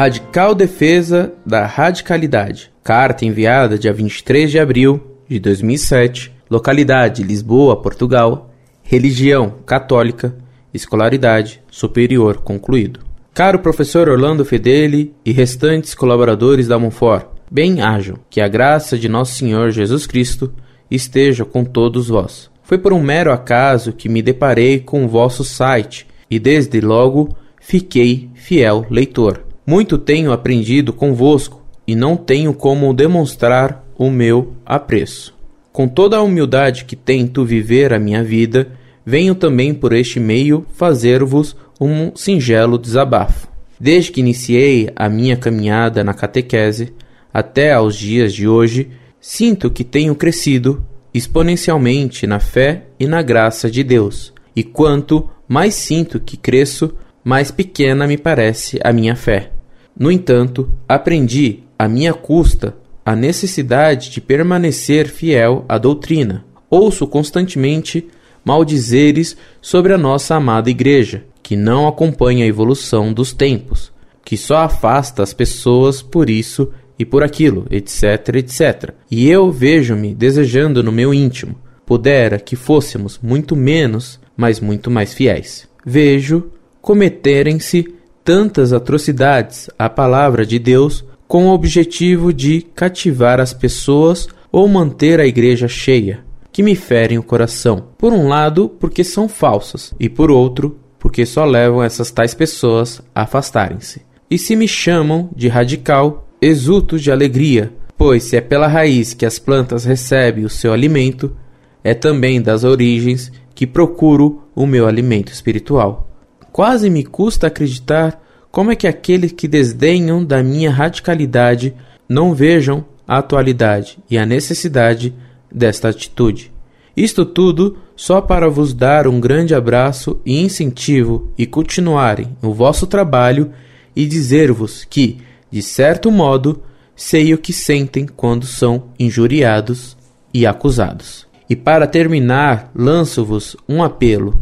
Radical Defesa da Radicalidade. Carta enviada dia 23 de abril de 2007. Localidade: Lisboa, Portugal. Religião: católica. Escolaridade: superior concluído. Caro professor Orlando Fedeli e restantes colaboradores da Monfort, bem ajam, que a graça de nosso Senhor Jesus Cristo esteja com todos vós. Foi por um mero acaso que me deparei com o vosso site e desde logo fiquei fiel leitor. Muito tenho aprendido convosco e não tenho como demonstrar o meu apreço. Com toda a humildade que tento viver a minha vida, venho também por este meio fazer-vos um singelo desabafo. Desde que iniciei a minha caminhada na catequese até aos dias de hoje, sinto que tenho crescido exponencialmente na fé e na graça de Deus. E quanto mais sinto que cresço, mais pequena me parece a minha fé. No entanto, aprendi, a minha custa, a necessidade de permanecer fiel à doutrina. Ouço constantemente maldizeres sobre a nossa amada Igreja, que não acompanha a evolução dos tempos, que só afasta as pessoas por isso e por aquilo, etc, etc. E eu vejo-me desejando no meu íntimo, pudera que fôssemos muito menos, mas muito mais fiéis. Vejo cometerem-se tantas atrocidades à palavra de Deus com o objetivo de cativar as pessoas ou manter a igreja cheia, que me ferem o coração. Por um lado, porque são falsas, e por outro, porque só levam essas tais pessoas a afastarem-se. E se me chamam de radical, exulto de alegria, pois se é pela raiz que as plantas recebem o seu alimento, é também das origens que procuro o meu alimento espiritual. Quase me custa acreditar como é que aqueles que desdenham da minha radicalidade não vejam a atualidade e a necessidade desta atitude. Isto tudo só para vos dar um grande abraço e incentivo e continuarem o vosso trabalho e dizer-vos que, de certo modo, sei o que sentem quando são injuriados e acusados. E para terminar, lanço-vos um apelo,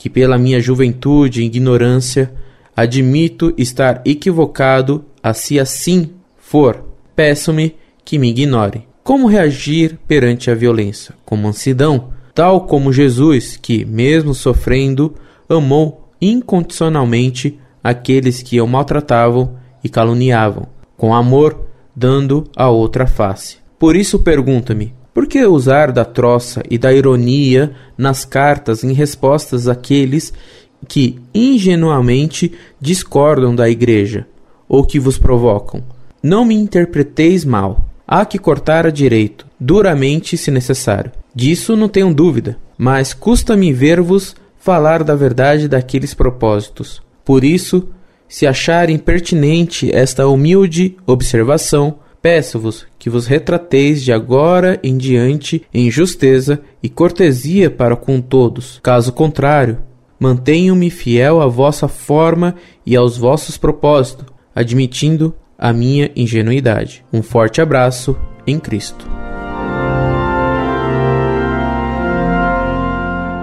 que pela minha juventude e ignorância admito estar equivocado, a se assim for, peço-me que me ignore. Como reagir perante a violência? Com mansidão, tal como Jesus, que, mesmo sofrendo, amou incondicionalmente aqueles que o maltratavam e caluniavam, com amor, dando a outra face. Por isso pergunta-me: por que usar da troça e da ironia nas cartas em respostas àqueles que ingenuamente discordam da Igreja ou que vos provocam? Não me interpreteis mal. Há que cortar a direito, duramente se necessário. Disso não tenho dúvida, mas custa-me ver-vos falar da verdade daqueles propósitos. Por isso, se acharem pertinente esta humilde observação, peço-vos que vos retrateis de agora em diante em justeza e cortesia para com todos. Caso contrário, mantenho-me fiel à vossa forma e aos vossos propósitos, admitindo a minha ingenuidade. Um forte abraço em Cristo.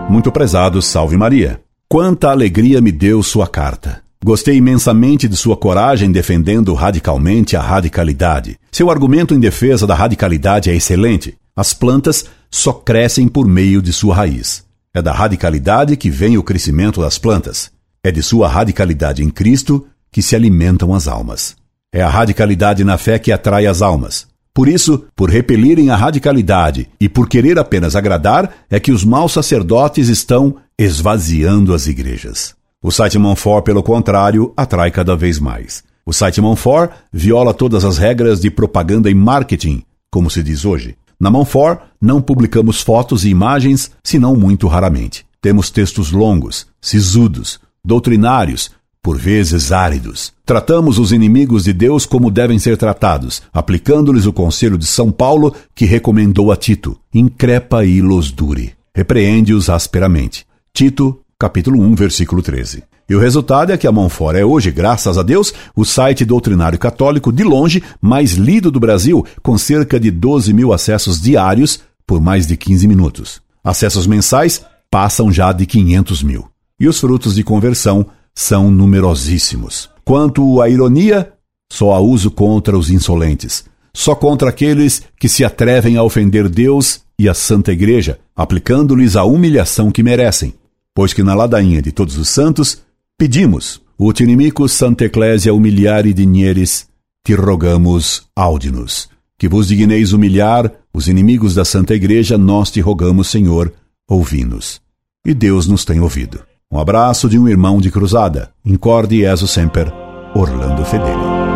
Muito prezado, salve Maria. Quanta alegria me deu sua carta. Gostei imensamente de sua coragem defendendo radicalmente a radicalidade. Seu argumento em defesa da radicalidade é excelente. As plantas só crescem por meio de sua raiz. É da radicalidade que vem o crescimento das plantas. É de sua radicalidade em Cristo que se alimentam as almas. É a radicalidade na fé que atrai as almas. Por isso, por repelirem a radicalidade e por querer apenas agradar, é que os maus sacerdotes estão esvaziando as igrejas. O site Monfort, pelo contrário, atrai cada vez mais. O site Monfort viola todas as regras de propaganda e marketing, como se diz hoje. Na Monfort, não publicamos fotos e imagens, senão muito raramente. Temos textos longos, sisudos, doutrinários, por vezes áridos. Tratamos os inimigos de Deus como devem ser tratados, aplicando-lhes o conselho de São Paulo que recomendou a Tito: increpa e los dure. Repreende-os asperamente. Tito, capítulo 1, versículo 13. E o resultado é que a Monfort é hoje, graças a Deus, o site doutrinário católico de longe mais lido do Brasil, com cerca de 12 mil acessos diários por mais de 15 minutos. Acessos mensais passam já de 500 mil. E os frutos de conversão são numerosíssimos. Quanto à ironia, Só a uso contra os insolentes, só contra aqueles que se atrevem a ofender Deus e a Santa Igreja, aplicando-lhes a humilhação que merecem. Pois que na ladainha de todos os santos pedimos, ut inimico Santa Ecclesia humiliare dinieres, te rogamos, aude-nos. Que vos digneis humilhar os inimigos da Santa Igreja, nós te rogamos, Senhor, ouvi-nos. E Deus nos tem ouvido. Um abraço de um irmão de cruzada. Incorde Jesus Semper, Orlando Fedeli.